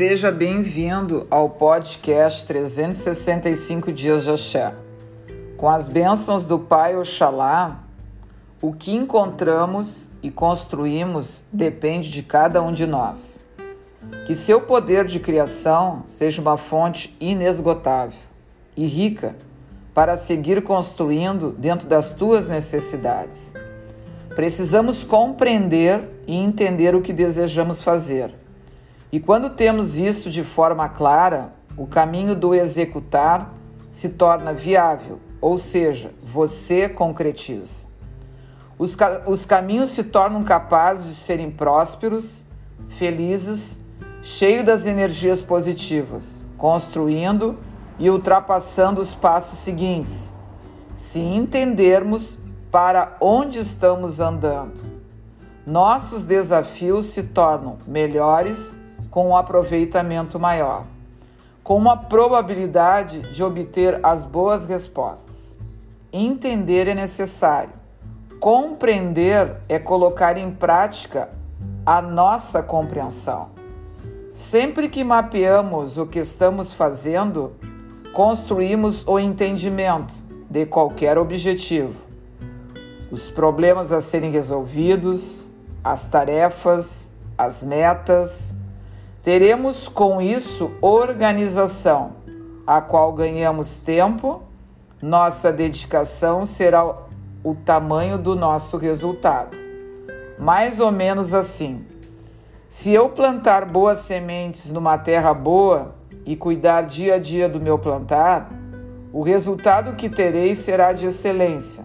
Seja bem-vindo ao podcast 365 Dias de Axé. Com as bênçãos do Pai Oxalá, o que encontramos e construímos depende de cada um de nós. Que seu poder de criação seja uma fonte inesgotável e rica para seguir construindo dentro das tuas necessidades. Precisamos compreender e entender o que desejamos fazer. E quando temos isso de forma clara, o caminho do executar se torna viável, ou seja, você concretiza. Os, ca os caminhos se tornam capazes de serem prósperos, felizes, cheios das energias positivas, construindo e ultrapassando os passos seguintes, se entendermos para onde estamos andando. Nossos desafios se tornam melhores com um aproveitamento maior, com uma probabilidade de obter as boas respostas. Entender é necessário. Compreender é colocar em prática a nossa compreensão. Sempre que mapeamos o que estamos fazendo, construímos o entendimento de qualquer objetivo os problemas a serem resolvidos, as tarefas, as metas. Teremos com isso organização, a qual ganhamos tempo, nossa dedicação será o tamanho do nosso resultado. Mais ou menos assim. Se eu plantar boas sementes numa terra boa e cuidar dia a dia do meu plantar, o resultado que terei será de excelência.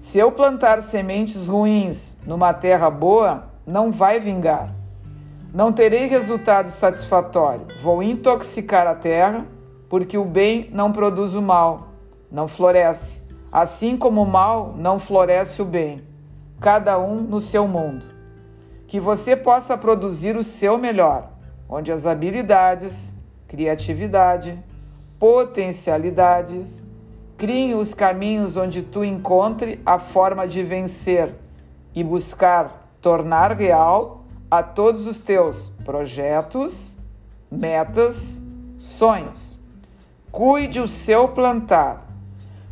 Se eu plantar sementes ruins numa terra boa, não vai vingar. Não terei resultado satisfatório. Vou intoxicar a terra, porque o bem não produz o mal, não floresce. Assim como o mal não floresce o bem, cada um no seu mundo. Que você possa produzir o seu melhor, onde as habilidades, criatividade, potencialidades, Crie os caminhos onde tu encontre a forma de vencer e buscar tornar real a todos os teus projetos, metas, sonhos. Cuide o seu plantar.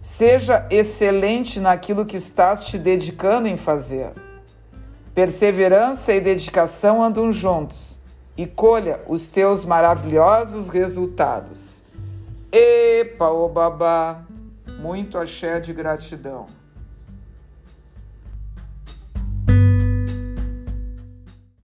Seja excelente naquilo que estás te dedicando em fazer. Perseverança e dedicação andam juntos e colha os teus maravilhosos resultados. Epa, ô babá! Muito axé de gratidão.